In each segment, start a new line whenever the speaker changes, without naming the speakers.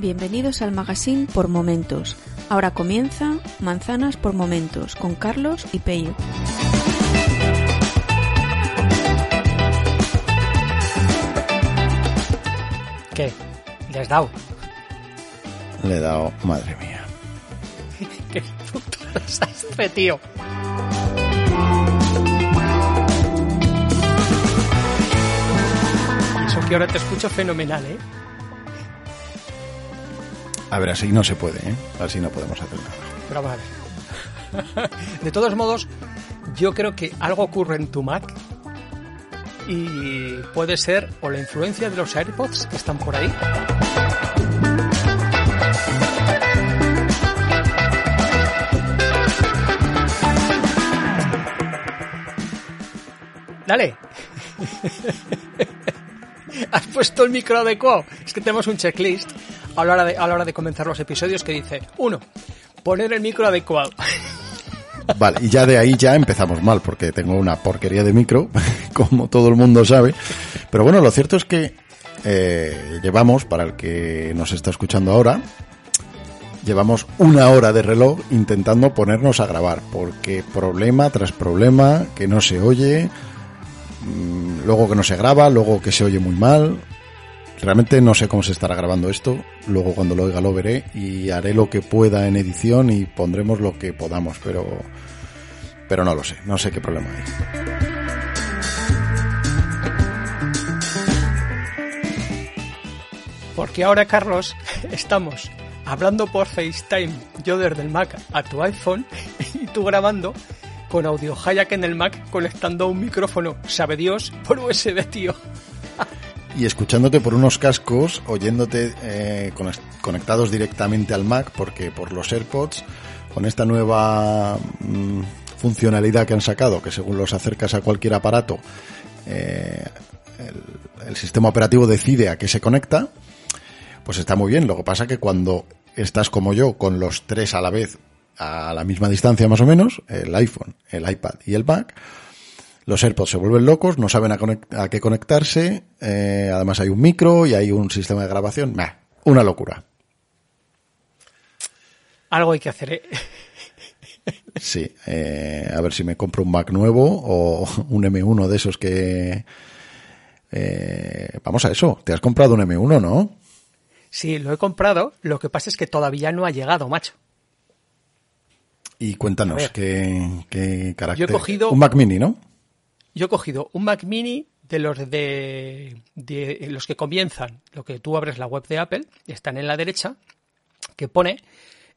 Bienvenidos al magazine por momentos. Ahora comienza Manzanas por momentos con Carlos y Peyo.
¿Qué? ¿Le has dado?
Le he dado, madre mía.
Qué puto desastre, tío. Y Eso que ahora te escucho fenomenal, ¿eh?
A ver, así no se puede, ¿eh? Así no podemos hacer nada.
Pero vale. De todos modos, yo creo que algo ocurre en tu Mac y puede ser o la influencia de los AirPods que están por ahí. Dale. ¿Has puesto el micro adecuado? Es que tenemos un checklist a la hora de, a la hora de comenzar los episodios que dice, uno, poner el micro adecuado.
Vale, y ya de ahí ya empezamos mal, porque tengo una porquería de micro, como todo el mundo sabe. Pero bueno, lo cierto es que eh, llevamos, para el que nos está escuchando ahora, llevamos una hora de reloj intentando ponernos a grabar, porque problema tras problema, que no se oye, mm, luego que no se graba, luego que se oye muy mal. Realmente no sé cómo se estará grabando esto, luego cuando lo oiga lo veré y haré lo que pueda en edición y pondremos lo que podamos, pero pero no lo sé, no sé qué problema hay.
Porque ahora, Carlos, estamos hablando por FaceTime, yo desde el Mac a tu iPhone y tú grabando con audio Hayak en el Mac conectando un micrófono, sabe Dios, por USB, tío.
Y escuchándote por unos cascos, oyéndote eh, conectados directamente al Mac, porque por los AirPods, con esta nueva mm, funcionalidad que han sacado, que según los acercas a cualquier aparato, eh, el, el sistema operativo decide a qué se conecta, pues está muy bien. Lo que pasa que cuando estás como yo, con los tres a la vez, a la misma distancia más o menos, el iPhone, el iPad y el Mac, los AirPods se vuelven locos, no saben a, qué conectarse, eh, además hay un micro y hay un sistema de grabación, Bah, una locura.
Algo hay que hacer, ¿eh?
Sí, eh, a ver si me compro un Mac nuevo o un M1 de esos que... eh, vamos a eso, te has comprado un M1, ¿no?
Sí, lo he comprado, lo que pasa es que todavía no ha llegado, macho.
Y cuéntanos. ¿qué, qué carácter?
Yo he cogido-
Un Mac Mini, ¿no?
Yo he cogido un Mac Mini de los de, los que comienzan, lo que tú abres la web de Apple, están en la derecha, que pone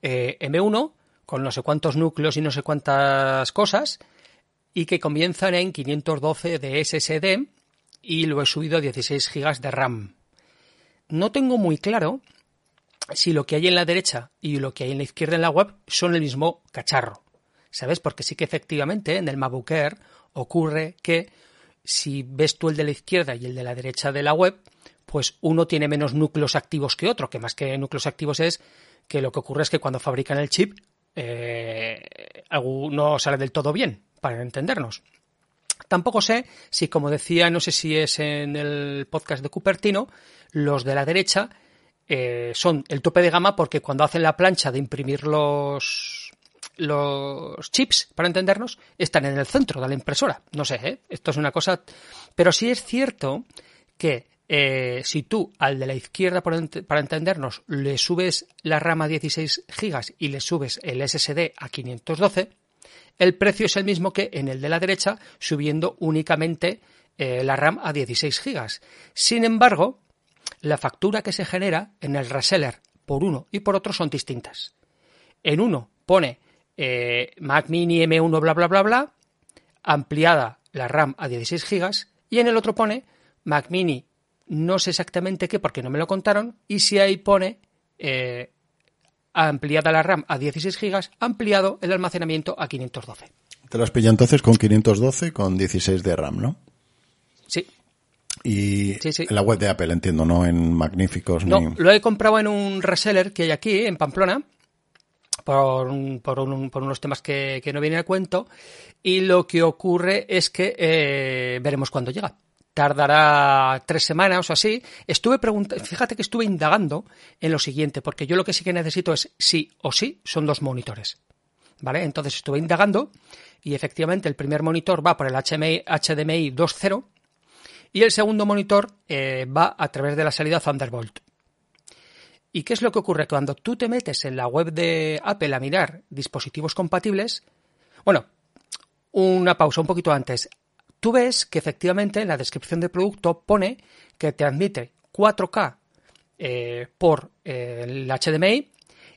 eh, M1 con no sé cuántos núcleos y no sé cuántas cosas, y que comienzan en 512 de SSD y lo he subido a 16 GB de RAM. No tengo muy claro si lo que hay en la derecha y lo que hay en la izquierda en la web son el mismo cacharro. ¿Sabes? Porque sí que efectivamente en el MacBook Air ocurre que si ves tú el de la izquierda y el de la derecha de la web, pues uno tiene menos núcleos activos que otro, que más que núcleos activos es que lo que ocurre es que cuando fabrican el chip eh, no sale del todo bien, para entendernos. Tampoco sé si, como decía, no sé si es en el podcast de Cupertino, los de la derecha eh, son el tope de gama porque cuando hacen la plancha de imprimir los, los chips, para entendernos, están en el centro de la impresora. No sé, ¿eh? esto es una cosa. Pero sí es cierto que eh, si tú al de la izquierda, para entendernos, le subes la RAM a 16 GB y le subes el SSD a 512, el precio es el mismo que en el de la derecha, subiendo únicamente eh, la RAM a 16 GB. Sin embargo, la factura que se genera en el reseller por uno y por otro son distintas. En uno pone eh, Mac Mini M1 bla bla bla bla, ampliada la RAM a 16 GB, y en el otro pone Mac Mini no sé exactamente qué porque no me lo contaron, y si ahí pone eh, ampliada la RAM a 16 GB, ampliado el almacenamiento a 512.
Te las pilla entonces con 512 con 16 de RAM, ¿no?
Sí.
Y en la web de Apple, entiendo, no en Magníficos.
No, lo he comprado en un reseller que hay aquí, en Pamplona, por, por, unos temas que, no vienen a cuento. Y lo que ocurre es que eh, veremos cuándo llega tardará tres semanas o así. Estuve preguntando, fíjate que estuve indagando en lo siguiente, porque yo lo que sí que necesito es sí o sí son dos monitores. ¿Vale? Entonces estuve indagando y efectivamente el primer monitor va por el HDMI, HDMI 2.0 y el segundo monitor eh, va a través de la salida Thunderbolt. ¿Y qué es lo que ocurre? Cuando tú te metes en la web de Apple a mirar dispositivos compatibles, bueno, una pausa un poquito antes tú ves que efectivamente en la descripción del producto pone que te admite 4K eh, por eh, el HDMI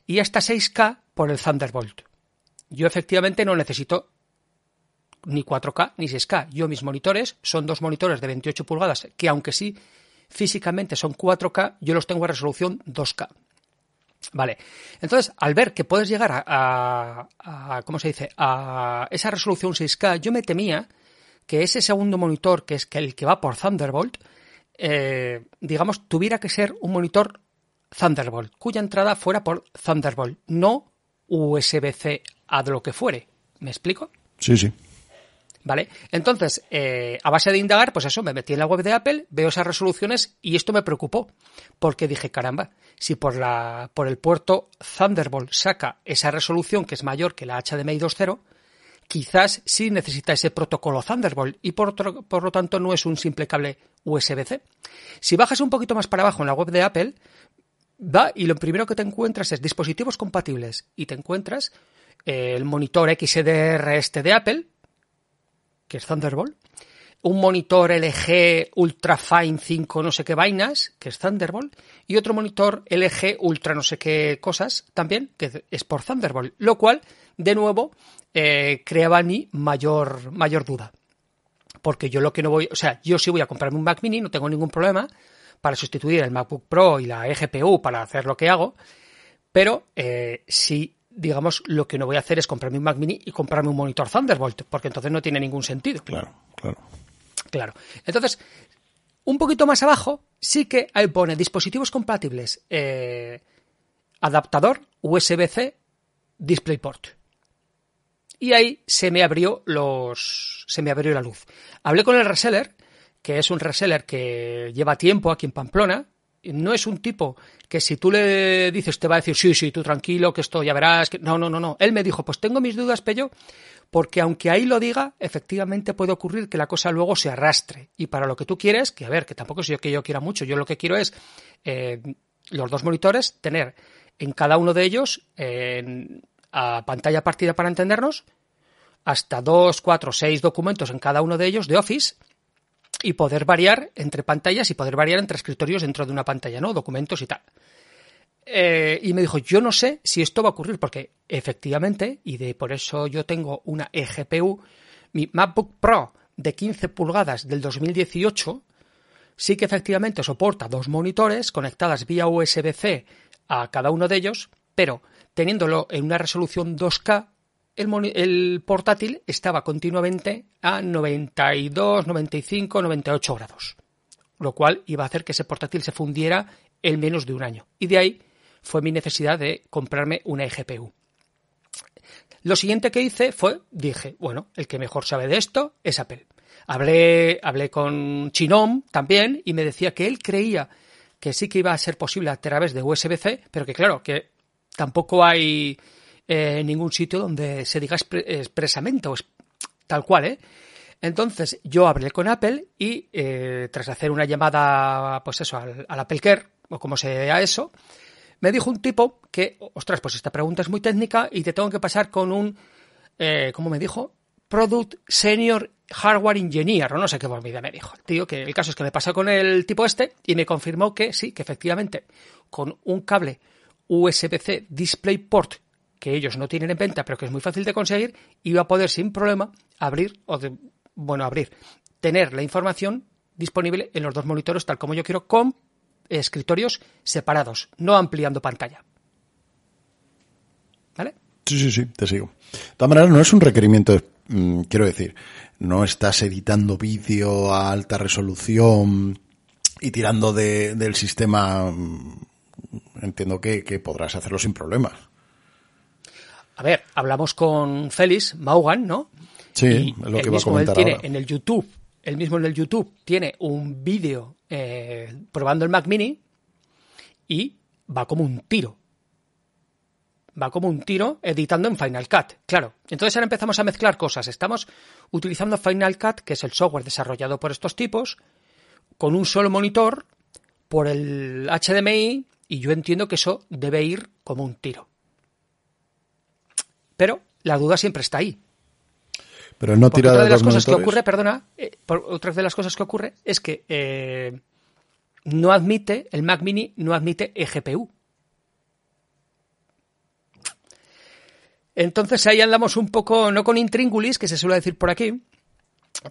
y hasta 6K por el Thunderbolt. Yo efectivamente no necesito ni 4K ni 6K. Yo mis monitores son dos monitores de 28 pulgadas que aunque sí físicamente son 4K, yo los tengo a resolución 2K. Vale. Entonces, al ver que puedes llegar a, ¿cómo se dice? A esa resolución 6K, yo me temía que ese segundo monitor, que es el que va por Thunderbolt, eh, digamos, tuviera que ser un monitor Thunderbolt, cuya entrada fuera por Thunderbolt, no USB-C a lo que fuere. ¿Me explico?
Sí, sí.
¿Vale? Entonces, eh, a base de indagar, pues eso, me metí en la web de Apple, veo esas resoluciones y esto me preocupó, porque dije, caramba, si por, la, por el puerto Thunderbolt saca esa resolución que es mayor que la HDMI 2.0, quizás sí necesita ese protocolo Thunderbolt y por, por lo tanto no es un simple cable USB-C. Si bajas un poquito más para abajo en la web de Apple, va y lo primero que te encuentras es dispositivos compatibles y te encuentras eh, el monitor XDR este de Apple, que es Thunderbolt, un monitor LG Ultra Fine 5 no sé qué vainas, que es Thunderbolt, y otro monitor LG Ultra no sé qué cosas también, que es por Thunderbolt, lo cual, de nuevo, eh, creaba ni mayor, mayor duda. Porque yo lo que no voy, o sea, yo sí voy a comprarme un Mac mini, no tengo ningún problema para sustituir el MacBook Pro y la eGPU para hacer lo que hago, pero eh, sí digamos, lo que no voy a hacer es comprarme un Mac mini y comprarme un monitor Thunderbolt, porque entonces no tiene ningún sentido.
Claro, claro.
Claro. Entonces, un poquito más abajo, sí que ahí pone dispositivos compatibles, eh, adaptador USB-C, DisplayPort y ahí se me abrió los se me abrió la luz. Hablé con el reseller, que es un reseller que lleva tiempo aquí en Pamplona, no es un tipo que si tú le dices te va a decir sí, sí, tú tranquilo, que esto ya verás, que no, no, no, no. Él me dijo, pues tengo mis dudas, Pello, porque aunque ahí lo diga, efectivamente puede ocurrir que la cosa luego se arrastre. Y para lo que tú quieres, que a ver, que tampoco es yo que yo quiera mucho, yo lo que quiero es eh, los dos monitores, tener en cada uno de ellos, en a pantalla partida para entendernos, hasta dos, cuatro, seis documentos en cada uno de ellos de Office y poder variar entre pantallas y poder variar entre escritorios dentro de una pantalla, ¿no? Documentos y tal. Eh, y me dijo, yo no sé si esto va a ocurrir, porque efectivamente, y de por eso yo tengo una eGPU, mi MacBook Pro de 15 pulgadas del 2018 sí que efectivamente soporta dos monitores conectadas vía USB-C a cada uno de ellos, pero teniéndolo en una resolución 2K, el, portátil estaba continuamente a 92, 95, 98 grados, lo cual iba a hacer que ese portátil se fundiera en menos de un año. Y de ahí fue mi necesidad de comprarme una eGPU. Lo siguiente que hice fue, dije, bueno, el que mejor sabe de esto es Apple. Hablé, hablé con Chinom también y me decía que él creía que sí que iba a ser posible a través de USB-C, pero que claro, que tampoco hay eh, ningún sitio donde se diga expresamente o tal cual, ¿eh? Entonces yo hablé con Apple y eh, tras hacer una llamada, pues eso, al, Apple Care, o como sea eso, me dijo un tipo que, ostras, pues esta pregunta es muy técnica y te tengo que pasar con un, eh, ¿cómo me dijo? Product Senior Hardware Engineer, o no sé qué vida me dijo. Tío, que el caso es que me pasó con el tipo este y me confirmó que sí, que efectivamente, con un cable USB-C DisplayPort que ellos no tienen en venta, pero que es muy fácil de conseguir, iba a poder sin problema abrir, o de, bueno, abrir, tener la información disponible en los dos monitores tal como yo quiero, con escritorios separados, no ampliando pantalla. ¿Vale?
Sí, sí, sí, te sigo. De todas maneras, no es un requerimiento, mm, quiero decir, no estás editando vídeo a alta resolución y tirando de, del sistema, mm, entiendo que, que podrás hacerlo sin problemas.
A ver, hablamos con Félix Maugan, ¿no?
Sí, es lo que iba a comentar
tiene
ahora.
en el YouTube, el mismo en el YouTube tiene un vídeo eh, probando el Mac Mini y va como un tiro. Va como un tiro editando en Final Cut. Claro, entonces ahora empezamos a mezclar cosas. Estamos utilizando Final Cut, que es el software desarrollado por estos tipos, con un solo monitor, por el HDMI, y yo entiendo que eso debe ir como un tiro. Pero la duda siempre está ahí.
Pero no tira
otra
de
de las cosas que ocurre, perdona, eh, por- otra de las cosas que ocurre es que eh, no admite, el Mac Mini no admite eGPU. Entonces ahí andamos un poco, no con intríngulis, que se suele decir por aquí,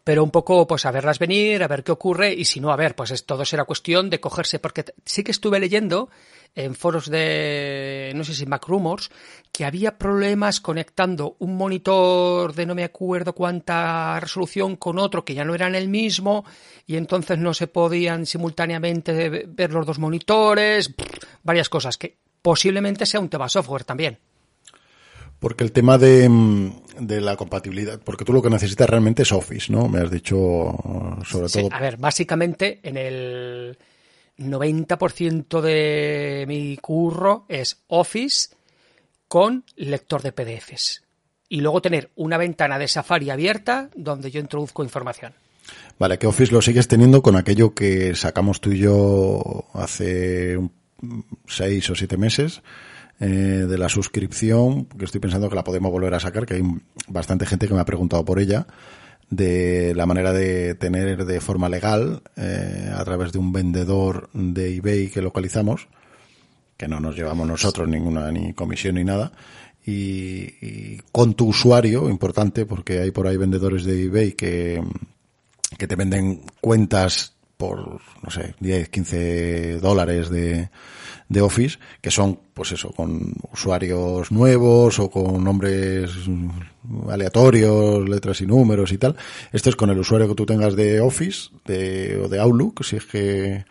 pero un poco pues a verlas venir, a ver qué ocurre y si no, a ver, pues es, todo será cuestión de cogerse, porque sí que estuve leyendo en foros de, no sé si Mac Rumors, que había problemas conectando un monitor de no me acuerdo cuánta resolución con otro que ya no eran el mismo y entonces no se podían simultáneamente ve- ver los dos monitores, varias cosas, que posiblemente sea un tema software también.
Porque el tema de, mm, de la compatibilidad, porque tú lo que necesitas realmente es Office, ¿no? Me has dicho sobre
Sí,
todo.
a ver, básicamente en el 90% de mi curro es Office con lector de PDFs. Y luego tener una ventana de Safari abierta donde yo introduzco información.
Vale, que Office lo sigues teniendo con aquello que sacamos tú y yo hace un- seis o siete meses eh, de la suscripción, que estoy pensando que la podemos volver a sacar, que hay bastante gente que me ha preguntado por ella, de la manera de tener de forma legal, eh, a través de un vendedor de eBay que localizamos, que no nos llevamos nosotros ninguna ni comisión ni nada, y, y con tu usuario, importante, porque hay por ahí vendedores de eBay que, que te venden cuentas por, no sé, 10, 15 dólares de, de Office, que son, pues eso, con usuarios nuevos o con nombres aleatorios, letras y números y tal. Este es con el usuario que tú tengas de Office de, o de Outlook, si es que,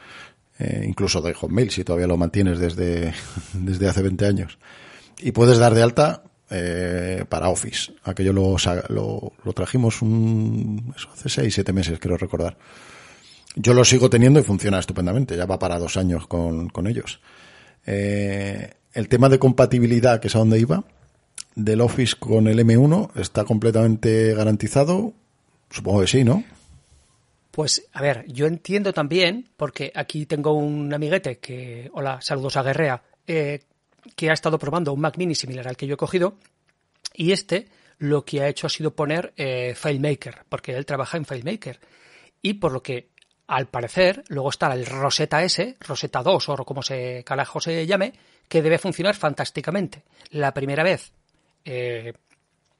eh, incluso de Hotmail, si todavía lo mantienes desde, desde hace 20 años. Y puedes dar de alta eh, para Office. Aquello lo, lo, lo trajimos un, hace 6, 7 meses, quiero recordar. Yo lo sigo teniendo y funciona estupendamente. Ya va para dos años con, con ellos. Eh, el tema de compatibilidad, que es a donde iba, del Office con el M1, ¿está completamente garantizado? Supongo que sí, ¿no?
Pues, a ver, yo entiendo también, porque aquí tengo un amiguete que, hola, saludos a Guerrea, eh, que ha estado probando un Mac Mini similar al que yo he cogido, y este lo que ha hecho ha sido poner eh, FileMaker, porque él trabaja en FileMaker. Y por lo que, al parecer, luego está el Rosetta S, Rosetta 2 o como se carajo se llame, que debe funcionar fantásticamente. La primera vez eh,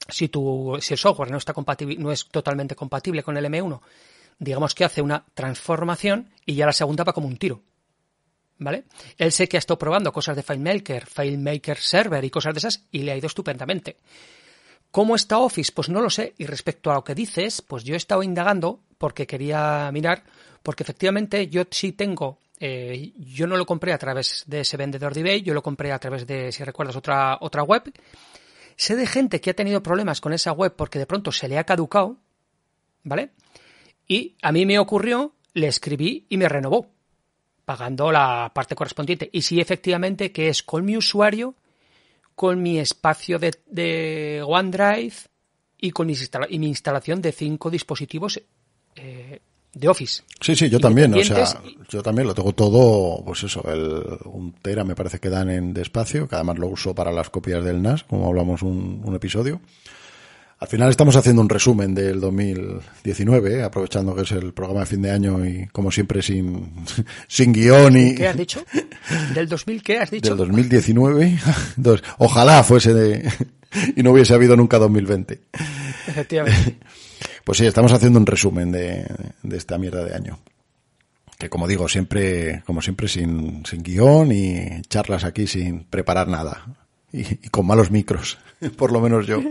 si, tu, si el software no, está compatible, no es totalmente compatible con el M1, digamos que hace una transformación y ya la segunda va como un tiro. ¿Vale? Él sé que ha estado probando cosas de FileMaker, FileMaker Server y cosas de esas y le ha ido estupendamente. ¿Cómo está Office? Pues no lo sé. Y respecto a lo que dices, pues yo he estado indagando porque quería mirar, porque efectivamente yo sí tengo, eh, yo no lo compré a través de ese vendedor de eBay, yo lo compré a través de, si recuerdas, otra, otra web. Sé de gente que ha tenido problemas con esa web porque de pronto se le ha caducado, ¿vale? Y a mí me ocurrió, le escribí y me renovó, pagando la parte correspondiente. Y sí, efectivamente, que es con mi usuario, con mi espacio de, OneDrive y con mi, instala- y mi instalación de cinco dispositivos eh, de Office.
Sí, sí, yo también, o sea, yo también lo tengo todo, pues eso, el, un tera me parece que dan en de espacio, que además lo uso para las copias del NAS, como hablamos un, un episodio. Al final estamos haciendo un resumen del 2019, ¿eh? aprovechando que es el programa de fin de año y como siempre sin, sin guion y...
¿Qué has dicho? ¿Del 2000 qué has dicho?
Del 2019. ojalá fuese de... y no hubiese habido nunca 2020.
Efectivamente.
Pues sí, estamos haciendo un resumen de, de esta mierda de año. Que como digo, siempre, como siempre, sin, sin guion y charlas aquí sin preparar nada. Y, con malos micros, por lo menos yo.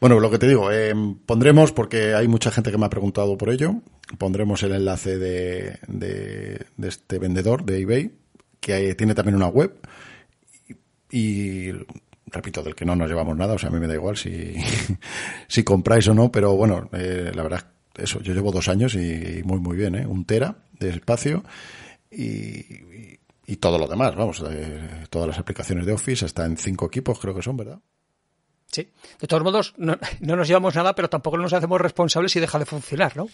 Bueno, lo que te digo, eh, pondremos, porque hay mucha gente que me ha preguntado por ello, pondremos el enlace de, de este vendedor de eBay, que tiene también una web. Y, repito, del que no nos llevamos nada, o sea, a mí me da igual si, si compráis o no, pero bueno, eh, la verdad, eso, yo llevo dos años y muy, muy bien, ¿eh? Un tera de espacio y, y, y todo lo demás, vamos, eh, todas las aplicaciones de Office, está en cinco equipos, creo que son, ¿verdad?
Sí. De todos modos, no, no, nos llevamos nada, pero tampoco nos hacemos responsables si deja de funcionar, ¿no?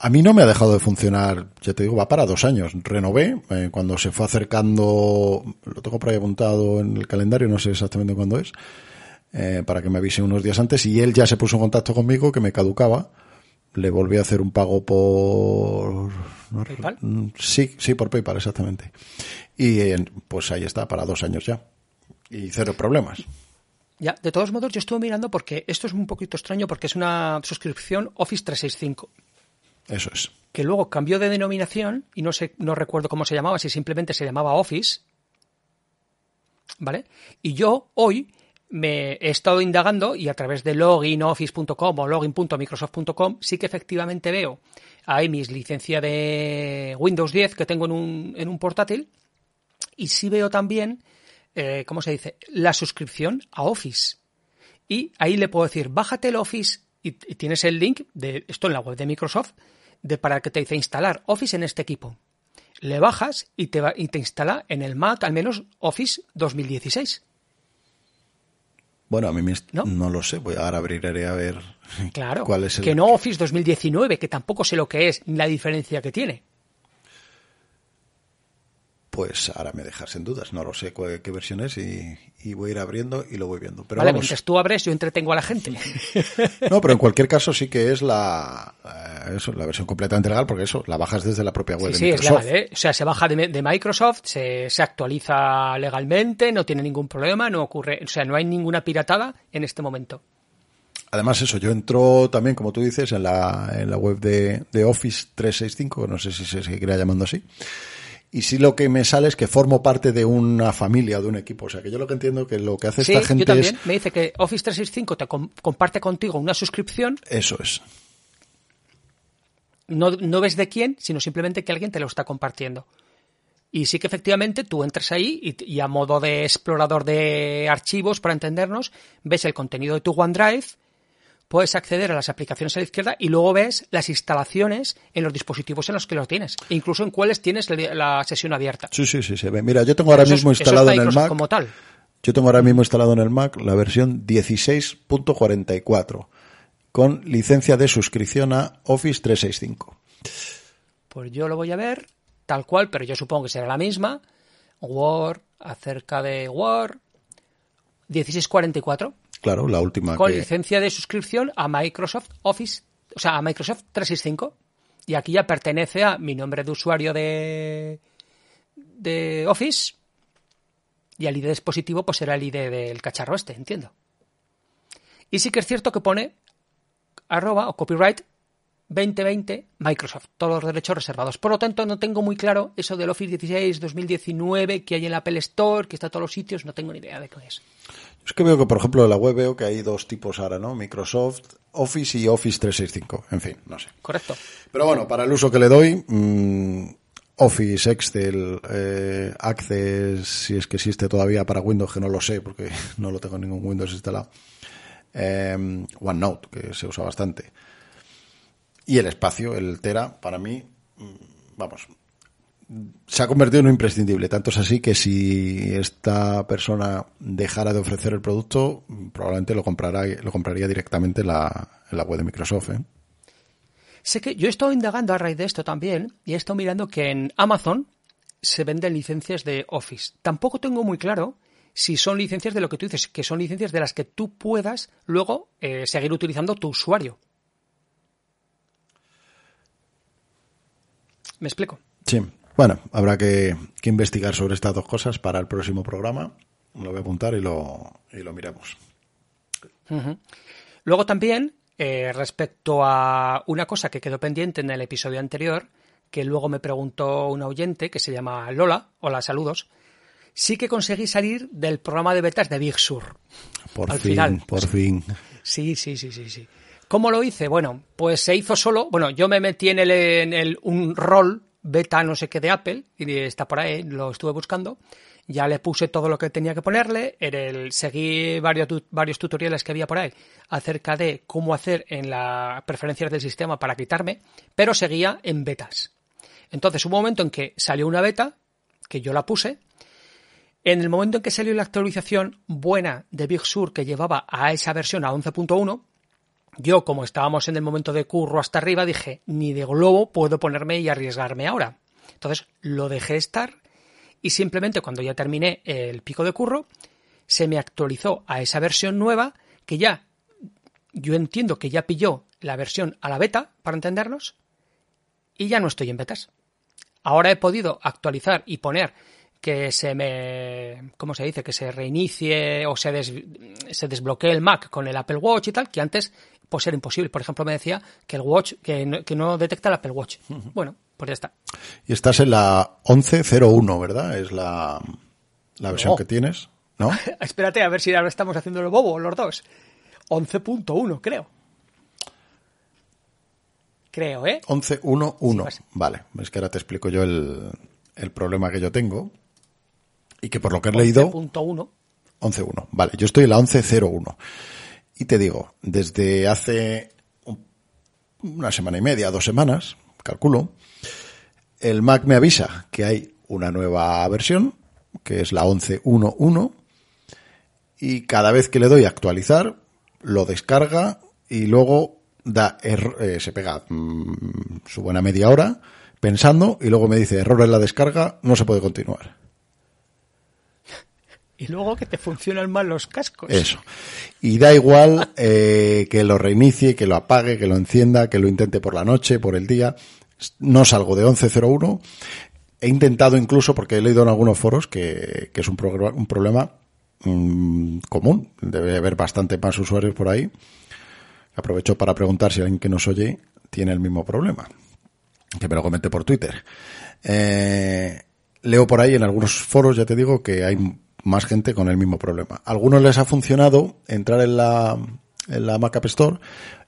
A mí no me ha dejado de funcionar, ya te digo, va para dos años. Renové eh, cuando se fue acercando, lo tengo por ahí apuntado en el calendario, no sé exactamente cuándo es, eh, para que me avise unos días antes, y él ya se puso en contacto conmigo que me caducaba. Le volví a hacer un pago por...
No, ¿PayPal?
Sí, sí, por PayPal, exactamente. Y eh, pues ahí está, para dos años ya. Y cero problemas.
Ya, de todos modos, yo estuve mirando porque esto es un poquito extraño porque es una suscripción Office 365.
Eso es.
Que luego cambió de denominación y no sé, no recuerdo cómo se llamaba, si simplemente se llamaba Office. ¿Vale? Y yo hoy me he estado indagando y a través de loginoffice.com o login.microsoft.com sí que efectivamente veo ahí mis licencia de Windows 10 que tengo en un, en un portátil y sí veo también eh, ¿cómo se dice? La suscripción a Office. Y ahí le puedo decir, bájate el Office y, y tienes el link de esto en la web de Microsoft de para que te dice instalar Office en este equipo. Le bajas y te, va, y te instala en el Mac al menos Office 2016.
Bueno, a mí me ¿No? ¿No? lo sé, voy ahora abriré a ver
claro,
cuál es el...
que no Office 2019, que tampoco sé lo que es ni la diferencia que tiene
pues ahora me dejas en dudas. No lo sé qué, qué versión es y, y, voy a ir abriendo y lo voy viendo. Pero
vale,
vamos.
mientras tú abres, yo entretengo a la gente.
No, pero en cualquier caso sí que es la, eh, eso, la versión completamente legal porque eso, la bajas desde la propia web
sí,
de
sí,
Microsoft.
es legal, ¿eh? O sea, se baja de, de Microsoft, se, se, actualiza legalmente, no tiene ningún problema, no ocurre, o sea, no hay ninguna piratada en este momento.
Además, eso, yo entro también, como tú dices, en la, en la web de, de Office 365, no sé si se seguirá llamando así. Y sí lo que me sale es que formo parte de una familia, de un equipo. O sea, que yo lo que entiendo que lo que hace
sí,
esta gente
yo también.
es...
Me dice que Office 365 te com comparte contigo una suscripción.
Eso es.
No, no ves de quién, sino simplemente que alguien te lo está compartiendo. Y sí que efectivamente tú entras ahí y, y, a modo de explorador de archivos, para entendernos, ves el contenido de tu OneDrive, puedes acceder a las aplicaciones a la izquierda y luego ves las instalaciones en los dispositivos en los que lo tienes, e incluso en cuáles tienes la sesión abierta.
Sí, sí, sí, se ve. Mira, yo tengo ahora
eso
mismo
es,
instalado en el Mac.
Como tal.
Yo tengo ahora mismo instalado en el Mac la versión 16.44 con licencia de suscripción a Office 365.
Pues yo lo voy a ver tal cual, pero yo supongo que será la misma. Word, acerca de Word, 1644.
Claro, la última.
Con
que...
licencia de suscripción a Microsoft Office, o sea, a Microsoft 365. Y aquí ya pertenece a mi nombre de usuario de, de Office. Y al ID dispositivo, pues será el ID del cacharro este, entiendo. Y sí que es cierto que pone arroba o copyright 2020 Microsoft, todos los derechos reservados. Por lo tanto, no tengo muy claro eso del Office 16 2019 que hay en la Apple Store, que está en todos los sitios, no tengo ni idea de qué es.
Es que veo que, por ejemplo, en la web veo que hay dos tipos ahora, ¿no? Microsoft Office y Office 365. En fin, no sé.
Correcto.
Pero bueno, para el uso que le doy, mmm, Office, Excel, eh, Access, si es que existe todavía para Windows, que no lo sé porque no lo tengo en ningún Windows instalado. Eh, OneNote, que se usa bastante. Y el espacio, el Tera, para mí, vamos, se ha convertido en un imprescindible. Tanto es así que si esta persona dejara de ofrecer el producto, probablemente lo, comprará, lo compraría directamente en la, en la web de Microsoft. ¿eh?
Sé que yo he estado indagando a raíz de esto también y he estado mirando que en Amazon se venden licencias de Office. Tampoco tengo muy claro si son licencias de lo que tú dices, que son licencias de las que tú puedas luego eh, seguir utilizando tu usuario. ¿Me explico?
Sí. Bueno, habrá que, investigar sobre estas dos cosas para el próximo programa. Lo voy a apuntar y lo, y lo miramos.
Luego también, eh, respecto a una cosa que quedó pendiente en el episodio anterior, que luego me preguntó un oyente que se llama Lola, hola, saludos, sí que conseguí salir del programa de betas de Big Sur.
Por fin, por fin.
Sí, sí, sí, sí, sí. ¿Cómo lo hice? Bueno, pues se hizo solo. Bueno, yo me metí en el, en el un rol beta no sé qué de Apple y está por ahí, lo estuve buscando. Ya le puse todo lo que tenía que ponerle, en el, seguí varios, varios tutoriales que había por ahí acerca de cómo hacer en las preferencias del sistema para quitarme, pero seguía en betas. Entonces un momento en que salió una beta, que yo la puse, en el momento en que salió la actualización buena de Big Sur que llevaba a esa versión a 11.1, yo, como estábamos en el momento de curro hasta arriba, dije, ni de globo puedo ponerme y arriesgarme ahora. Entonces lo dejé estar y simplemente cuando ya terminé el pico de curro, se me actualizó a esa versión nueva que ya, yo entiendo que ya pilló la versión a la beta, para entendernos, y ya no estoy en betas. Ahora he podido actualizar y poner que se me, ¿cómo se dice? Que se reinicie o se, se desbloquee el Mac con el Apple Watch y tal, que antes pues era imposible. Por ejemplo, me decía que el Watch, que no, que no detecta el Apple Watch. Bueno, pues ya está.
Y estás en la 11.01, ¿verdad? Es la, la versión que tienes, ¿no?
Espérate, a ver si ahora estamos haciendo el bobo los dos. 11.1, creo. Creo, ¿eh?
11.1.1. vale, es que ahora te explico yo el, el problema que yo tengo. Y que por lo que he leído...
11.1.
11.1. Vale, yo estoy en la 11.01. Y te digo, desde hace una semana y media, dos semanas, calculo, el Mac me avisa que hay una nueva versión, que es la 11.1.1, y cada vez que le doy a actualizar, lo descarga y luego da eh, se pega mm, su buena media hora pensando y luego me dice error en la descarga, no se puede continuar
y luego que te funcionan mal los cascos.
Eso. Y da igual eh, que lo reinicie, que lo apague, que lo encienda, que lo intente por la noche, por el día. No salgo de 11.01. He intentado incluso, porque he leído en algunos foros que, que es un, un problema mm, común. Debe haber bastante más usuarios por ahí. Aprovecho para preguntar si alguien que nos oye tiene el mismo problema. Que me lo comente por Twitter. Eh, leo por ahí en algunos foros, ya te digo, que hay más gente con el mismo problema. A algunos les ha funcionado entrar en la, en la Mac App Store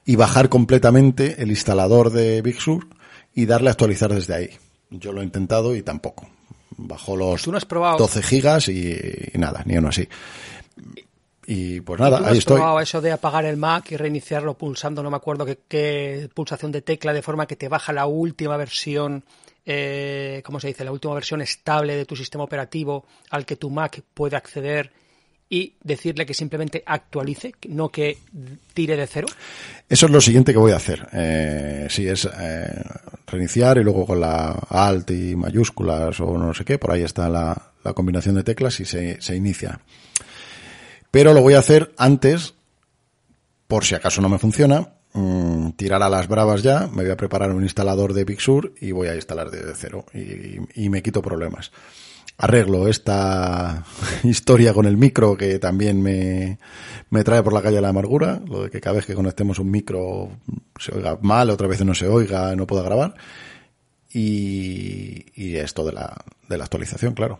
y bajar completamente el instalador de Big Sur y darle a actualizar desde ahí. Yo lo he intentado y tampoco. Bajó los 12 gigas y, nada, ni uno así. Y pues nada,
¿Y
ahí estoy.
probado eso de apagar el Mac y reiniciarlo pulsando, no me acuerdo qué, qué pulsación de tecla, de forma que te baja la última versión eh, ¿cómo se dice?, la última versión estable de tu sistema operativo al que tu Mac puede acceder y decirle que simplemente actualice, no que tire de cero?
Eso es lo siguiente que voy a hacer. Eh, sí, es eh, reiniciar y luego con la Alt y mayúsculas o no sé qué, por ahí está la, la combinación de teclas y se, se inicia. Pero lo voy a hacer antes, por si acaso no me funciona, Mm, tirar a las bravas ya, me voy a preparar un instalador de Big Sur y voy a instalar desde cero y, me quito problemas. Arreglo esta historia con el micro que también me, me trae por la calle la amargura, lo de que cada vez que conectemos un micro se oiga mal, otra vez no se oiga, no pueda grabar. Y, y esto de la, de la actualización, claro.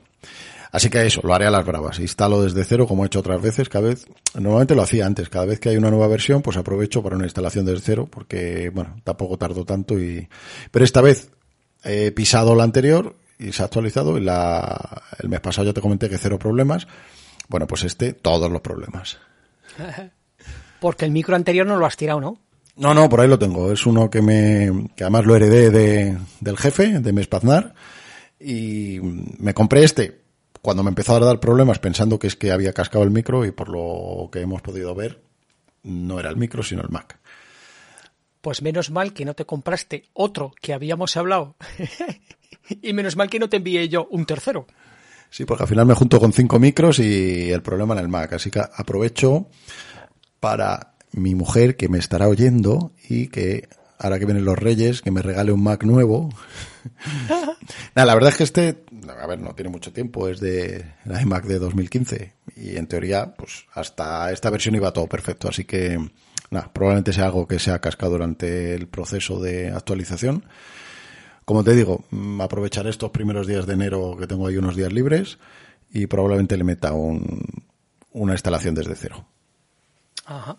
Así que eso, lo haré a las bravas. Instalo desde cero, como he hecho otras veces, cada vez, normalmente lo hacía antes, cada vez que hay una nueva versión, pues aprovecho para una instalación desde cero, porque, bueno, tampoco tardo tanto y, pero esta vez he pisado la anterior y se ha actualizado y la, el mes pasado ya te comenté que cero problemas. Bueno, pues este, todos los problemas.
Porque el micro anterior no lo has tirado, ¿no?
No, no, por ahí lo tengo. Es uno que me, que además lo heredé de, del jefe, de Mespaznar. Y me compré este cuando me empezó a dar problemas pensando que es que había cascado el micro y por lo que hemos podido ver, no era el micro, sino el Mac.
Pues menos mal que no te compraste otro que habíamos hablado. y menos mal que no te envié yo un tercero.
Sí, porque al final me junto con cinco micros y el problema en el Mac. Así que aprovecho para mi mujer que me estará oyendo y que ahora que vienen los Reyes, que me regale un Mac nuevo. Nada, la verdad es que este, a ver, no tiene mucho tiempo, es de la iMac de 2015 y en teoría, pues hasta esta versión iba todo perfecto, así que nada, probablemente sea algo que se ha cascado durante el proceso de actualización. Como te digo, mm, aprovecharé estos primeros días de enero que tengo ahí unos días libres y probablemente le meta un, una instalación desde cero.
Ajá.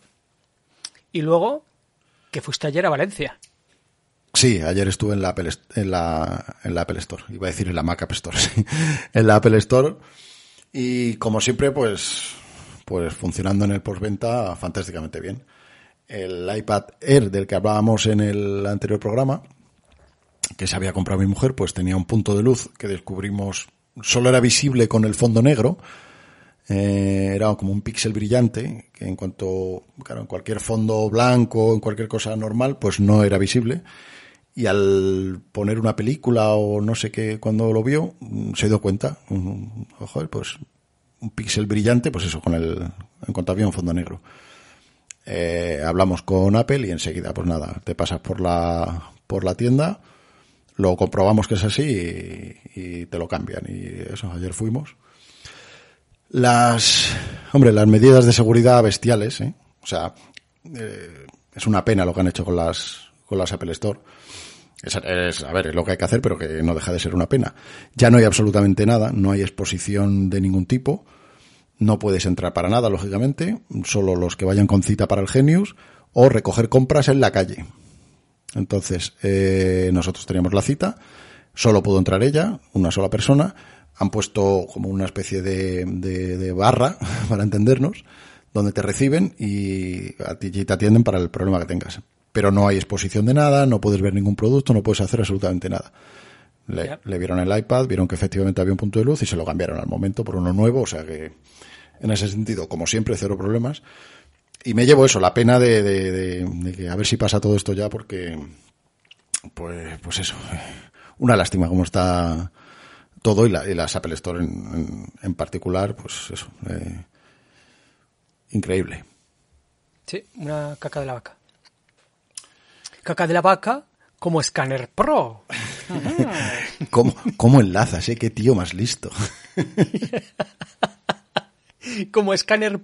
Y luego, que fuiste ayer a Valencia.
Sí, ayer estuve en la Apple, en la, en la Apple Store. Iba a decir en la Mac App Store, sí. En la Apple Store. Y como siempre, pues, pues funcionando en el postventa fantásticamente bien. El iPad Air del que hablábamos en el anterior programa, que se había comprado mi mujer, pues tenía un punto de luz que descubrimos, solo era visible con el fondo negro, eh, era como un píxel brillante, que en cuanto, claro, en cualquier fondo blanco, en cualquier cosa normal, pues no era visible. Y al poner una película o no sé qué, cuando lo vio, mm, se dio cuenta. Ojo, pues un píxel brillante, pues eso, con el, en cuanto había un fondo negro. Eh, hablamos con Apple y enseguida, pues nada, te pasas por la, por la tienda, lo comprobamos que es así y te lo cambian. Y eso, ayer fuimos las, hombre, las medidas de seguridad bestiales, ¿eh? O sea, eh, es una pena lo que han hecho con las, con las Apple Store. Es, es, a ver, es lo que hay que hacer, pero que no deja de ser una pena. Ya no hay absolutamente nada, no hay exposición de ningún tipo. No puedes entrar para nada, lógicamente, solo los que vayan con cita para el Genius o recoger compras en la calle. Entonces, eh, nosotros teníamos la cita, solo pudo entrar ella, una sola persona, han puesto como una especie de, de, barra, para entendernos, donde te reciben y a ti te atienden para el problema que tengas. Pero no hay exposición de nada, no puedes ver ningún producto, no puedes hacer absolutamente nada. Le, le, vieron el iPad, vieron que efectivamente había un punto de luz y se lo cambiaron al momento por uno nuevo, o sea que en ese sentido, como siempre, cero problemas. Y me llevo eso, la pena de, de, de que a ver si pasa todo esto ya porque, pues, pues eso, una lástima cómo está todo y, la, y las Apple Store en, en, en, particular, pues eso, eh, increíble.
Sí, una caca de la vaca. Caca de la vaca como escáner pro.
¿Cómo, ¿Cómo enlazas, eh? Qué tío más listo.
como escáner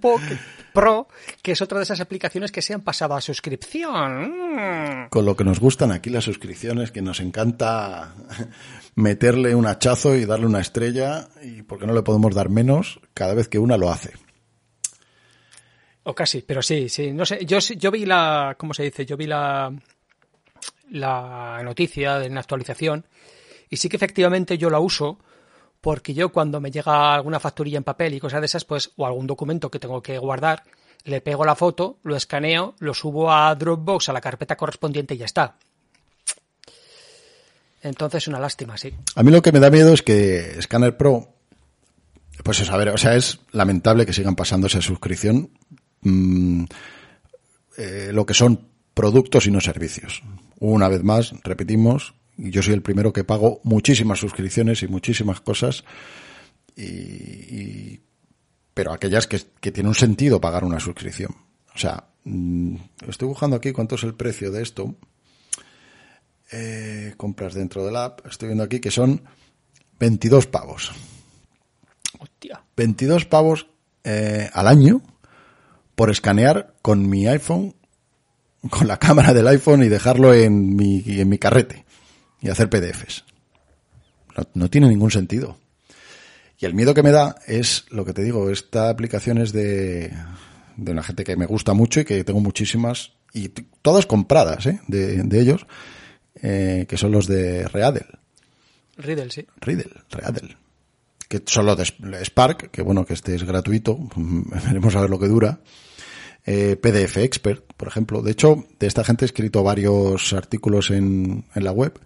Pro, que es otra de esas aplicaciones que se han pasado a suscripción.
Con lo que nos gustan aquí las suscripciones, que nos encanta meterle un hachazo y darle una estrella, y porque no le podemos dar menos cada vez que una lo hace.
O casi, pero sí, sí. No sé, yo, yo vi la, ¿cómo se dice? Yo vi la, la noticia de una actualización y sí que efectivamente yo la uso porque yo cuando me llega alguna facturilla en papel y cosas de esas, pues, o algún documento que tengo que guardar, le pego la foto, lo escaneo, lo subo a Dropbox, a la carpeta correspondiente y ya está. Entonces, una lástima, sí.
A mí lo que me da miedo es que Scanner Pro, pues a ver, o sea, es lamentable que sigan pasándose a suscripción mmm, eh, lo que son productos y no servicios. Una vez más, repetimos, yo soy el primero que pago muchísimas suscripciones y muchísimas cosas, y, y pero aquellas que, que tiene un sentido pagar una suscripción. O sea, mmm, estoy buscando aquí cuánto es el precio de esto eh, compras dentro de la app, estoy viendo aquí que son 22 pavos.
Hostia.
22 pavos eh, al año por escanear con mi iPhone, con la cámara del iPhone y dejarlo en mi, en mi carrete y hacer PDFs. No, no tiene ningún sentido. Y el miedo que me da es, lo que te digo, esta aplicación es de, de una gente que me gusta mucho y que tengo muchísimas, y todas compradas, ¿eh? de, de ellos, eh, que son los de Readel.
Riddle, sí.
Riddle, Readel. Que son los de Spark, que bueno, que este es gratuito, veremos a ver lo que dura. Eh, PDF Expert, por ejemplo. De hecho, de esta gente he escrito varios artículos en, en la web,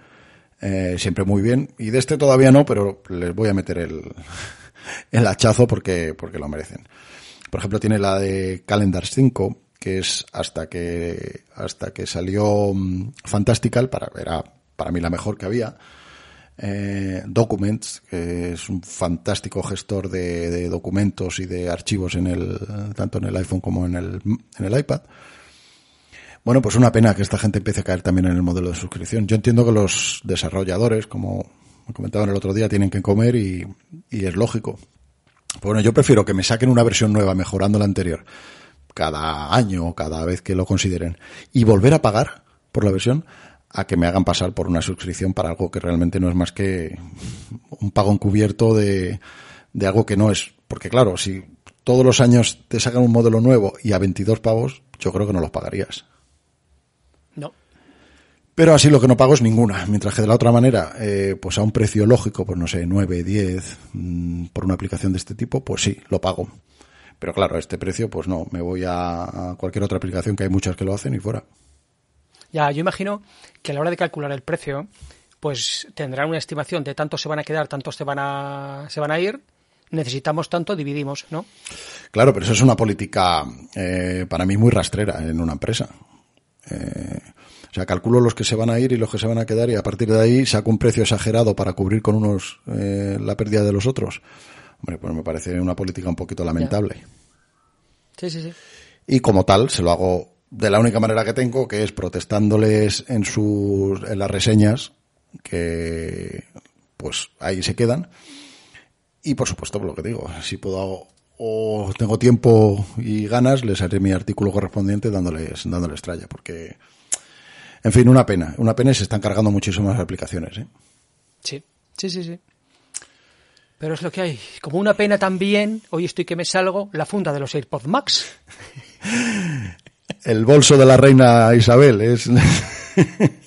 eh, siempre muy bien. Y de este todavía no, pero les voy a meter el, el hachazo porque, porque lo merecen. Por ejemplo, tiene la de Calendar 5, que es hasta que hasta que salió um, Fantastical para era para mí la mejor que había eh, Documents, que es un fantástico gestor de, de, documentos y de archivos en el, tanto en el iPhone como en el, en el iPad. Bueno, pues una pena que esta gente empiece a caer también en el modelo de suscripción. Yo entiendo que los desarrolladores, como me comentaban el otro día, tienen que comer y, y es lógico. Bueno, yo prefiero que me saquen una versión nueva mejorando la anterior cada año o cada vez que lo consideren y volver a pagar por la versión a que me hagan pasar por una suscripción para algo que realmente no es más que un pago encubierto de, de algo que no es. Porque claro, si todos los años te sacan un modelo nuevo y a 22 pavos, yo creo que no los pagarías. Pero así lo que no pago es ninguna. Mientras que de la otra manera, eh, pues a un precio lógico, pues no sé, 9, 10, mmm, por una aplicación de este tipo, pues sí, lo pago. Pero claro, a este precio, pues no, me voy a, a cualquier otra aplicación que hay muchas que lo hacen y fuera.
Ya, yo imagino que a la hora de calcular el precio, pues tendrán una estimación de tantos se van a quedar, tantos se van a, se van a ir, necesitamos tanto, dividimos, ¿no?
Claro, pero eso es una política eh, para mí muy rastrera en una empresa. Eh, sea, calculo los que se van a ir y los que se van a quedar y a partir de ahí saco un precio exagerado para cubrir con unos eh, la pérdida de los otros. Hombre, pues me parece una política un poquito lamentable.
Sí, sí, sí.
Y como tal, se lo hago de la única manera que tengo, que es protestándoles en sus, en las reseñas, que pues ahí se quedan. Y por supuesto, por lo que digo, si puedo o tengo tiempo y ganas, les haré mi artículo correspondiente dándoles, dándoles tralla, porque, en fin, una pena, una pena y se están cargando muchísimas aplicaciones, ¿eh?
Sí, sí, sí, sí. Pero es lo que hay. Como una pena también, hoy estoy que me salgo, la funda de los AirPods Max.
el bolso de la reina Isabel es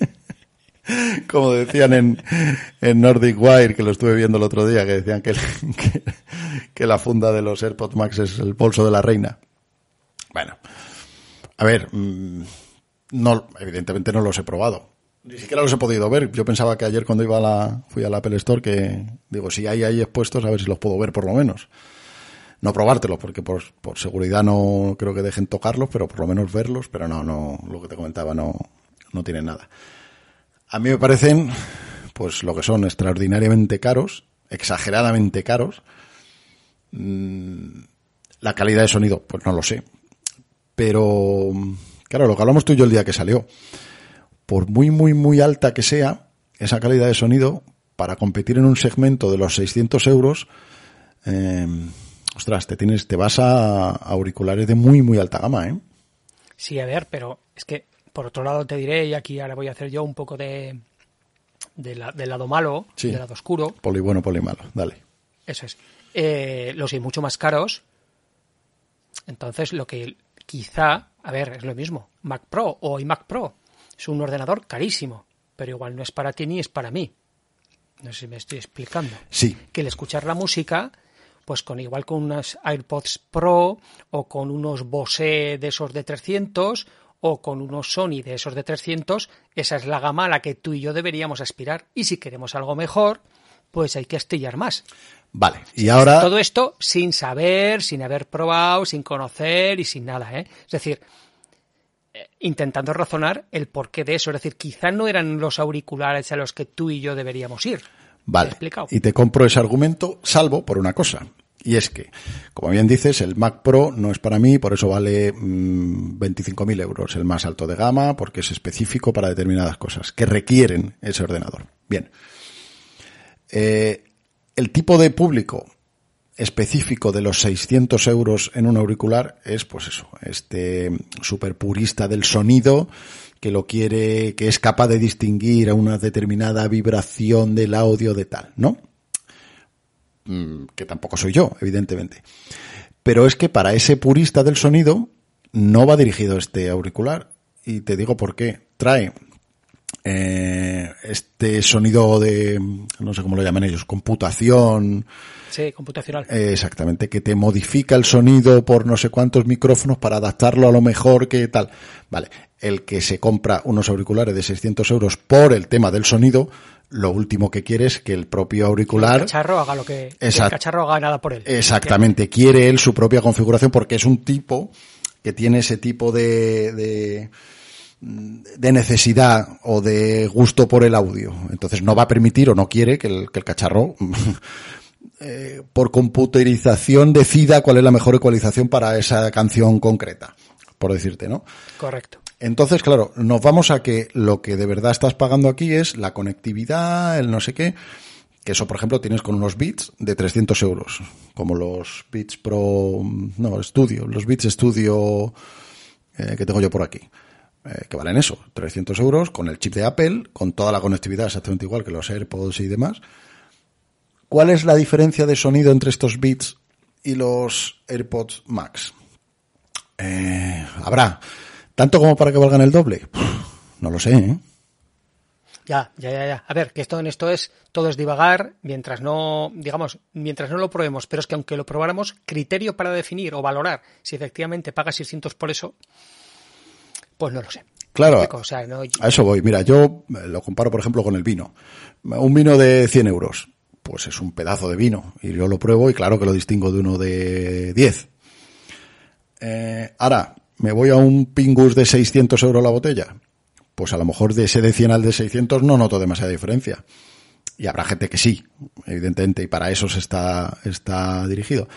como decían en, en, Nordic Wire que lo estuve viendo el otro día que decían que, que, que, la funda de los AirPods Max es el bolso de la reina bueno a ver mm, no evidentemente no los he probado ni siquiera los he podido ver yo pensaba que ayer cuando iba a la fui a la Apple Store que digo si hay ahí expuestos a ver si los puedo ver por lo menos no probártelos, porque por, por, seguridad no creo que dejen tocarlos, pero por lo menos verlos, pero no, no, lo que te comentaba no, no tienen nada. A mí me parecen, pues lo que son extraordinariamente caros, exageradamente caros. La calidad de sonido, pues no lo sé. Pero, claro, lo que hablamos tú y yo el día que salió, por muy, muy, muy alta que sea esa calidad de sonido, para competir en un segmento de los 600 euros, eh, ostras, te tienes, te vas a auriculares de muy, muy alta gama, ¿eh?
Sí, a ver, pero es que por otro lado te diré, y aquí ahora voy a hacer yo un poco de, de la, del lado malo,
sí.
del lado oscuro.
Poli bueno, poli malo, dale.
Eso es. Eh, los hay mucho más caros. Entonces, lo que quizá, a ver, es lo mismo. Mac Pro o iMac Pro es un ordenador carísimo, pero igual no es para ti ni es para mí. No sé si me estoy explicando.
Sí.
Que el escuchar la música pues con igual con unas AirPods Pro o con unos Bose de esos de 300 o con unos Sony de esos de 300, esa es la gama a la que tú y yo deberíamos aspirar. Y si queremos algo mejor, pues hay que astillar más.
Vale, y ahora...
Todo esto sin saber, sin haber probado, sin conocer y sin nada, ¿eh? Es decir, intentando razonar el porqué de eso. Es decir, quizá no eran los auriculares a los que tú y yo deberíamos ir.
Vale. Y te compro ese argumento, salvo por una cosa. Y es que, como bien dices, el Mac Pro no es para mí, por eso vale mmm, 25.000 euros, el más alto de gama, porque es específico para determinadas cosas que requieren ese ordenador. Bien. Eh, el tipo de público específico de los 600 euros en un auricular es, pues eso, este super purista del sonido, que lo quiere, que es capaz de distinguir a una determinada vibración del audio de tal, ¿no? Que tampoco soy yo, evidentemente. Pero es que para ese purista del sonido no va dirigido este auricular. Y te digo por qué. Trae eh, este sonido de, no sé cómo lo llaman ellos, computación.
Sí, computacional.
Eh, exactamente, que te modifica el sonido por no sé cuántos micrófonos para adaptarlo a lo mejor que tal. Vale, el que se compra unos auriculares de 600 euros por el tema del sonido, lo último que quiere es que el propio auricular...
El cacharro haga lo que... Exact... El cacharro haga nada por él.
Exactamente, quiere él su propia configuración porque es un tipo que tiene ese tipo de, de de necesidad o de gusto por el audio. Entonces no va a permitir o no quiere que el, que el cacharro eh, por computerización decida cuál es la mejor ecualización para esa canción concreta, por decirte, ¿no?
Correcto.
Entonces, claro, nos vamos a que lo que de verdad estás pagando aquí es la conectividad, el no sé qué, que eso, por ejemplo, tienes con unos bits de 300 euros, como los bits Pro, no, Studio, los bits Studio eh, que tengo yo por aquí. Eh, que valen eso, 300 euros, con el chip de Apple, con toda la conectividad exactamente igual que los AirPods y demás. ¿Cuál es la diferencia de sonido entre estos bits y los AirPods Max? Eh, Habrá. ¿Tanto como para que valgan el doble? no lo sé, ¿eh?
Ya, ya, ya, ya. A ver, que esto en esto es, todo es divagar, mientras no, digamos, mientras no lo probemos, pero es que aunque lo probáramos, criterio para definir o valorar si efectivamente paga 600 por eso, pues no lo sé.
Claro, a eso voy. Mira, yo lo comparo, por ejemplo, con el vino. Un vino de 100 euros, pues es un pedazo de vino. Y yo lo pruebo y claro que lo distingo de uno de 10. Eh, ahora, me voy a un Pingus de 600 euros la botella. Pues a lo mejor de ese de 100 al de 600 no noto demasiada diferencia. Y habrá gente que sí, evidentemente, y para eso se está, está dirigido.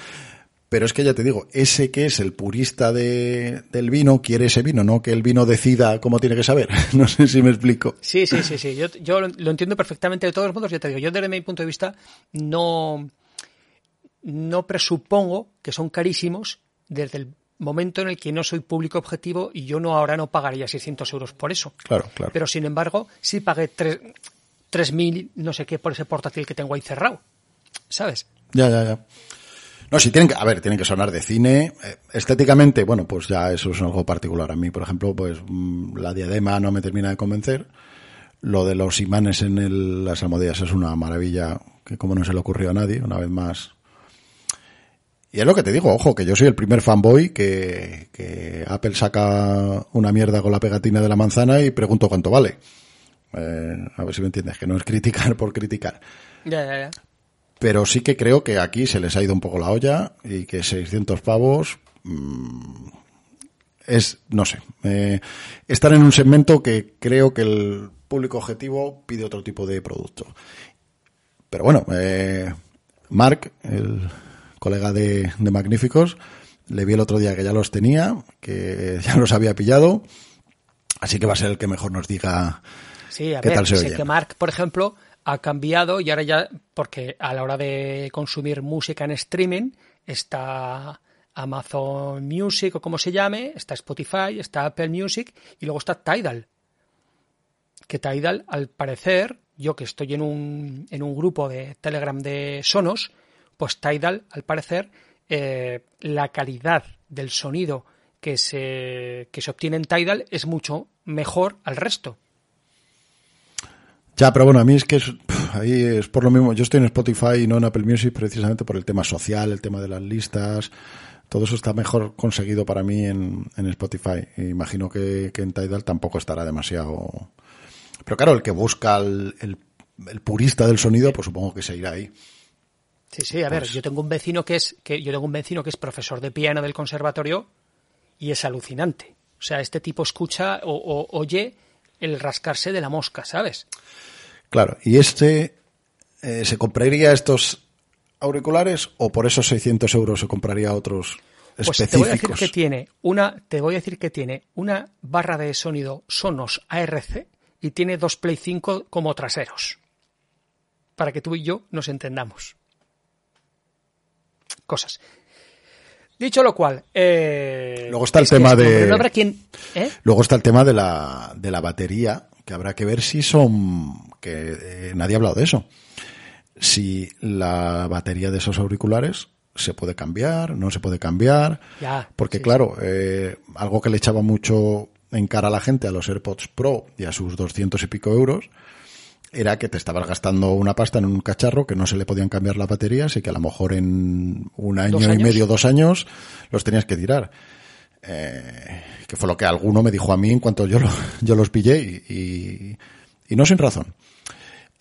Pero es que ya te digo, ese que es el purista de, del vino quiere ese vino, no que el vino decida cómo tiene que saber. No sé si me explico.
Sí, sí, sí, sí. Yo, yo lo entiendo perfectamente. De todos modos, ya te digo, yo desde mi punto de vista no, no presupongo que son carísimos desde el momento en el que no soy público objetivo y yo no ahora no pagaría 600 euros por eso.
Claro, claro.
Pero sin embargo, sí pagué 3.000, no sé qué, por ese portátil que tengo ahí cerrado. ¿Sabes?
Ya, ya, ya. No, si tienen que, a ver, tienen que sonar de cine. Eh, estéticamente, bueno, pues ya eso es algo particular. A mí, por ejemplo, pues mm, la diadema no me termina de convencer. Lo de los imanes en las almohadillas es una maravilla que como no se le ocurrió a nadie, una vez más. Y es lo que te digo, ojo, que yo soy el primer fanboy que, que Apple saca una mierda con la pegatina de la manzana y pregunto cuánto vale. Eh, a ver si me entiendes, que no es criticar por criticar.
Ya, ya, ya
pero sí que creo que aquí se les ha ido un poco la olla y que 600 pavos mmm, es, no sé, eh, estar en un segmento que creo que el público objetivo pide otro tipo de producto. Pero bueno, eh, Mark, el colega de, de Magníficos, le vi el otro día que ya los tenía, que ya los había pillado, así que va a ser el que mejor nos diga
sí, a
qué
ver,
tal se
sé que Mark, por ejemplo, ha cambiado y ahora ya, porque a la hora de consumir música en streaming está Amazon Music o como se llame, está Spotify, está Apple Music y luego está Tidal. Que Tidal, al parecer, yo que estoy en un, en un grupo de Telegram de Sonos, pues Tidal, al parecer, eh, la calidad del sonido que se, que se obtiene en Tidal es mucho mejor al resto.
Ya, pero bueno, a mí es que es, ahí es por lo mismo. Yo estoy en Spotify y no en Apple Music precisamente por el tema social, el tema de las listas. Todo eso está mejor conseguido para mí en, en Spotify. E imagino que, que, en Tidal tampoco estará demasiado. Pero claro, el que busca el, el, el, purista del sonido, pues supongo que se irá ahí.
Sí, sí, a pues... ver, yo tengo un vecino que es, que yo tengo un vecino que es profesor de piano del conservatorio y es alucinante. O sea, este tipo escucha o, o oye el rascarse de la mosca, ¿sabes?
Claro, y este eh, se compraría estos auriculares o por esos 600 euros se compraría otros
pues
específicos.
te voy a decir que tiene una, te voy a decir que tiene una barra de sonido Sonos ARC y tiene dos Play 5 como traseros. Para que tú y yo nos entendamos. Cosas. Dicho lo cual, eh,
luego está el tema de
no habrá quien, ¿eh?
luego está el tema de la de la batería que habrá que ver si son que eh, nadie ha hablado de eso. Si la batería de esos auriculares se puede cambiar, no se puede cambiar,
ya,
porque
sí,
claro, eh, algo que le echaba mucho en cara a la gente a los AirPods Pro y a sus doscientos y pico euros era que te estabas gastando una pasta en un cacharro que no se le podían cambiar las baterías y que a lo mejor en un año y medio, dos años, los tenías que tirar. Eh, que fue lo que alguno me dijo a mí en cuanto yo, lo, yo los pillé y, y, y, no sin razón.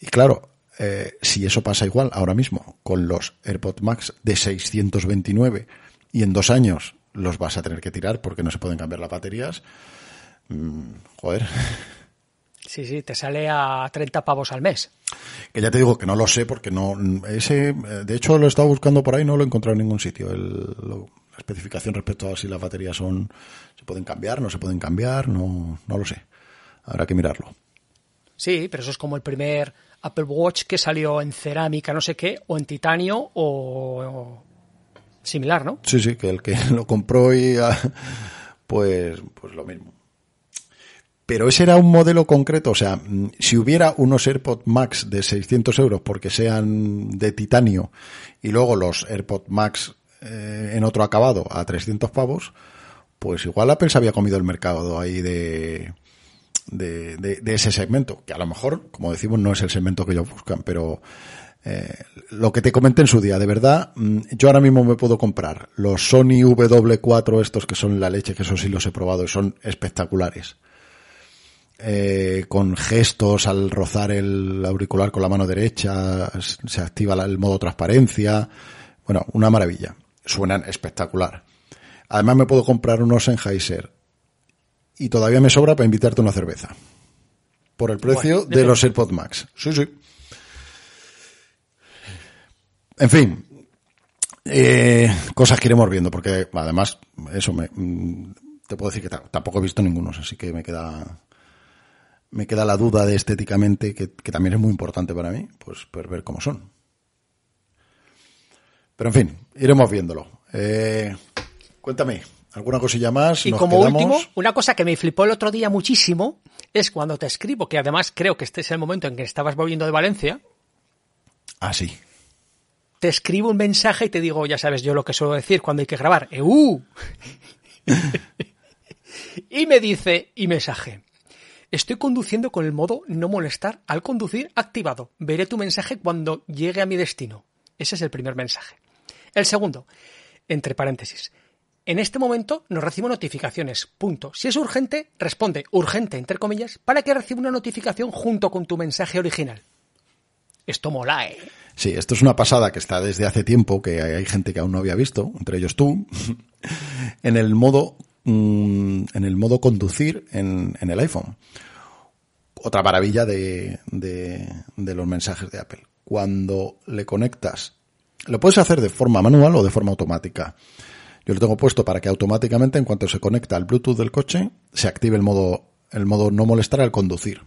Y claro, eh, si eso pasa igual ahora mismo con los AirPods Max de 629 y en dos años los vas a tener que tirar porque no se pueden cambiar las baterías, Mm, joder.
Sí, sí, te sale a 30 pavos al mes.
Que ya te digo que no lo sé porque no ese de hecho lo he estado buscando por ahí no lo he encontrado en ningún sitio el, lo- la especificación respecto a si las baterías son se pueden cambiar no se pueden cambiar no no lo sé habrá que mirarlo
Sí, pero eso es como el primer Apple Watch que salió en cerámica, no sé qué, o en titanio o, similar, ¿no?
sí sí que el que lo compró y ah, pues pues lo mismo pero ese era un modelo concreto, o sea, mm, si hubiera unos AirPods Max de 600 euros porque sean de titanio y luego los AirPods Max eh, en otro acabado a 300 pavos, pues igual Apple se había comido el mercado ahí de, de, de- de ese segmento, que a lo mejor, como decimos, no es el segmento que ellos buscan, pero eh, lo que te comenté en su día, de verdad, mm, yo ahora mismo me puedo comprar los Sony W4 estos que son la leche, que eso sí los he probado y son espectaculares eh, con gestos al rozar el auricular con la mano derecha, se activa el modo transparencia. Bueno, una maravilla. Suenan espectacular. Además me puedo comprar unos Sennheiser y todavía me sobra para invitarte una cerveza. Por el precio
Bueno,
de los AirPods Max. Sí, sí. En fin, eh, cosas que iremos viendo, porque además, eso me, mm, te puedo decir que ta- tampoco he visto ningunos, así que me queda, me queda la duda de estéticamente, que, que también es muy importante para mí, pues, pues ver cómo son. Pero en fin, iremos viéndolo. Eh, cuéntame, ¿alguna cosilla más?
Y
¿Nos
como
quedamos?
último, una cosa que me flipó el otro día muchísimo es cuando te escribo, que además creo que este es el momento en que estabas volviendo de Valencia,
Ah, sí.
te escribo un mensaje y te digo, ya sabes yo lo que suelo decir cuando hay que grabar, ¡EU! y me dice, y mensaje, estoy conduciendo con el modo no molestar al conducir activado. Veré tu mensaje cuando llegue a mi destino. Ese es el primer mensaje. El segundo, entre paréntesis, en este momento nos recibo notificaciones. Punto. Si es urgente, responde urgente, entre comillas, para que reciba una notificación junto con tu mensaje original. Esto mola, ¿eh?
Sí, esto es una pasada que está desde hace tiempo, que hay gente que aún no había visto, entre ellos tú, en el modo, mm, en el modo conducir en, el iPhone. Otra maravilla de, de los mensajes de Apple. Cuando le conectas, lo puedes hacer de forma manual o de forma automática. Yo lo tengo puesto para que automáticamente, en cuanto se conecta al Bluetooth del coche, se active el modo, el modo no molestar al conducir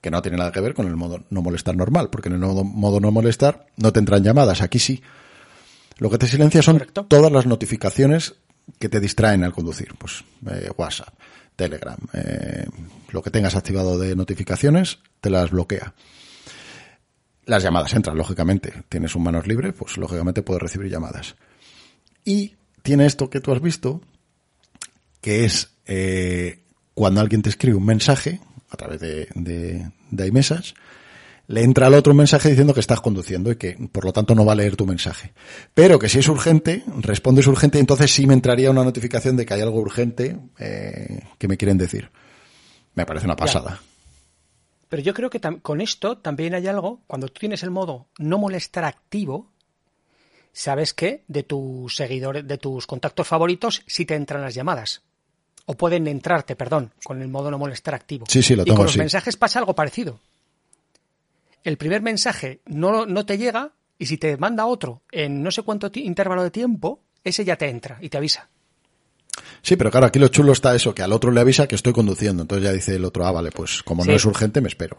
que no tiene nada que ver con el modo no molestar normal, porque en el modo, modo no molestar no te entran llamadas, aquí sí. Lo que te silencia son
Correcto.
todas las notificaciones que te distraen al conducir, pues eh, WhatsApp, Telegram, eh, lo que tengas activado de notificaciones, te las bloquea. Las llamadas entran, lógicamente. Tienes un manos libre, pues lógicamente puedes recibir llamadas. Y tiene esto que tú has visto, que es eh, cuando alguien te escribe un mensaje a través de, de, de iMessage, le entra al otro un mensaje diciendo que estás conduciendo y que por lo tanto no va a leer tu mensaje. Pero que si es urgente, respondes urgente y entonces sí me entraría una notificación de que hay algo urgente eh, que me quieren decir. Me parece una pasada.
Pero yo creo que con esto también hay algo, cuando tú tienes el modo no molestar activo, sabes que de tus seguidores, de tus contactos favoritos, sí te entran las llamadas. O pueden entrarte, perdón, con el modo no molestar activo.
Sí, sí, lo
y
tengo
con los mensajes pasa algo parecido. El primer mensaje no, no te llega y si te manda otro en no sé cuánto intervalo de tiempo, ese ya te entra y te avisa.
Sí, pero claro, aquí lo chulo está eso, que al otro le avisa que estoy conduciendo. Entonces ya dice el otro, ah, vale, pues como no es urgente, me espero.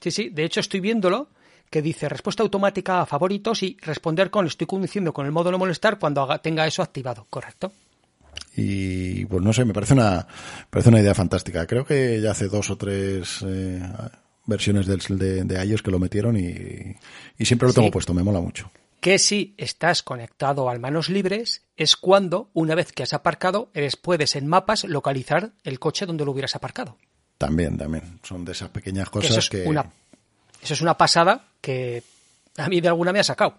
Sí, sí, de hecho estoy viéndolo que dice respuesta automática a favoritos y responder con estoy conduciendo con el modo no molestar cuando haga- tenga eso activado, correcto.
Y pues no sé, me parece una, parece una idea fantástica. Creo que ya hace dos o tres eh, versiones del, de, de iOS que lo metieron y, y siempre lo tengo
Sí.
puesto, me mola mucho.
Que si estás conectado al manos libres es cuando, una vez que has aparcado, eres, puedes en mapas localizar el coche donde lo hubieras aparcado.
También, también. Son de esas pequeñas
Que eso,
cosas
es
que...
una, eso es una pasada que a mí de alguna me ha sacado.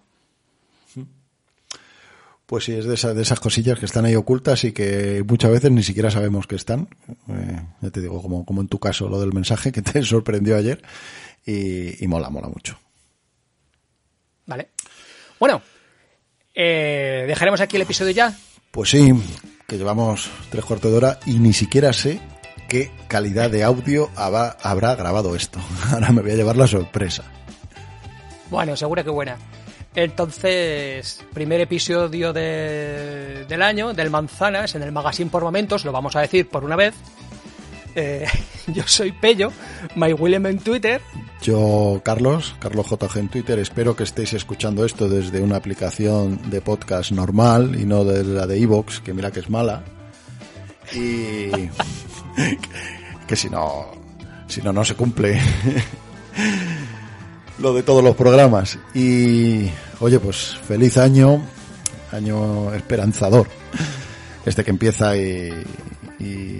Pues sí, es de esas, de esas cosillas que están ahí ocultas y que muchas veces ni siquiera sabemos que están. Eh, ya te digo, como, como en tu caso, lo del mensaje que te sorprendió ayer. Y, y mola, mola mucho.
¿Vale? Bueno, eh, dejaremos aquí el episodio ya.
Pues sí, que llevamos tres cuartos de hora y ni siquiera sé qué calidad de audio habrá, grabado esto. Ahora me voy a llevar la sorpresa.
Bueno, seguro que buena. Entonces, primer episodio de- del año, del Manzanas, en el Magazine por Momentos, lo vamos a decir por una vez. Eh, yo soy Pello, My William en Twitter.
Yo, Carlos, Carlos JG en Twitter, espero que estéis escuchando esto desde una aplicación de podcast normal y no de la de Evox, que mira que es mala. Y que si no, si no, no se cumple lo de todos los programas. Y oye, pues feliz año, año esperanzador, este que empieza y, y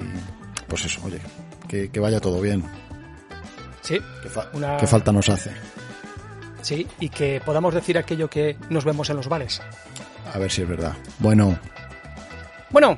pues eso, oye, que, que vaya todo bien.
Sí,
¿Qué, fa-
Una-
qué falta nos hace?
sí, y que podamos decir aquello que nos vemos en los bares.
A ver si es verdad. Bueno,
Bueno,